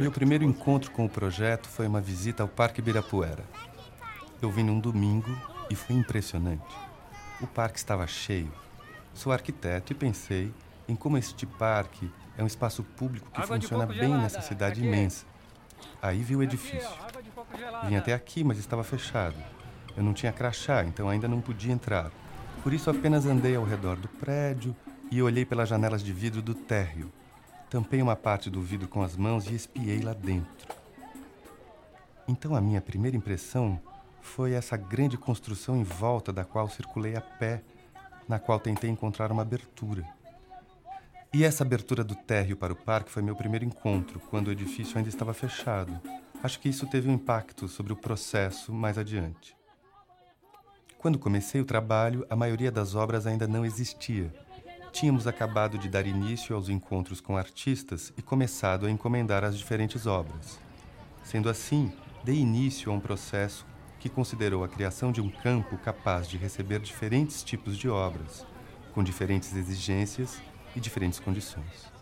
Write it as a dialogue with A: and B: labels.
A: Meu primeiro encontro com o projeto foi uma visita ao Parque Ibirapuera. Eu vim num domingo e foi impressionante. O parque estava cheio. Sou arquiteto e pensei em como este parque é um espaço público que Água funciona bem gelada. nessa cidade aqui. imensa. Aí vi o edifício. Vim até aqui, mas estava fechado. Eu não tinha crachá, então ainda não podia entrar. Por isso apenas andei ao redor do prédio e olhei pelas janelas de vidro do térreo. Tampei uma parte do vidro com as mãos e espiei lá dentro. Então a minha primeira impressão foi essa grande construção em volta da qual circulei a pé, na qual tentei encontrar uma abertura. E essa abertura do térreo para o parque foi meu primeiro encontro, quando o edifício ainda estava fechado. Acho que isso teve um impacto sobre o processo mais adiante. Quando comecei o trabalho, a maioria das obras ainda não existia. Tínhamos acabado de dar início aos encontros com artistas e começado a encomendar as diferentes obras. Sendo assim, dei início a um processo que considerou a criação de um campo capaz de receber diferentes tipos de obras, com diferentes exigências e diferentes condições.